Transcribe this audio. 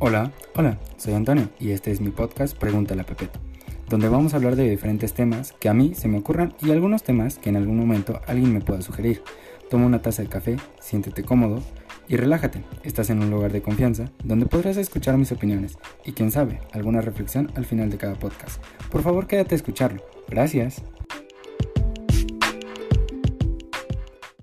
Hola, hola, soy Antonio y este es mi podcast Pregúntale a Pepeto, donde vamos a hablar de diferentes temas que a mí se me ocurran y algunos temas que en algún momento alguien me pueda sugerir. Toma una taza de café, siéntete cómodo y relájate. Estás en un lugar de confianza donde podrás escuchar mis opiniones y quién sabe, alguna reflexión al final de cada podcast. Por favor, quédate a escucharlo. Gracias.